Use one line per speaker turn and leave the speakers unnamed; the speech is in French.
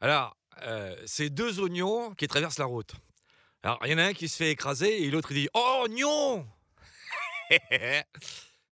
Alors, euh, c'est deux oignons qui traversent la route. Alors, il y en a un qui se fait écraser et l'autre il dit Oh, oignon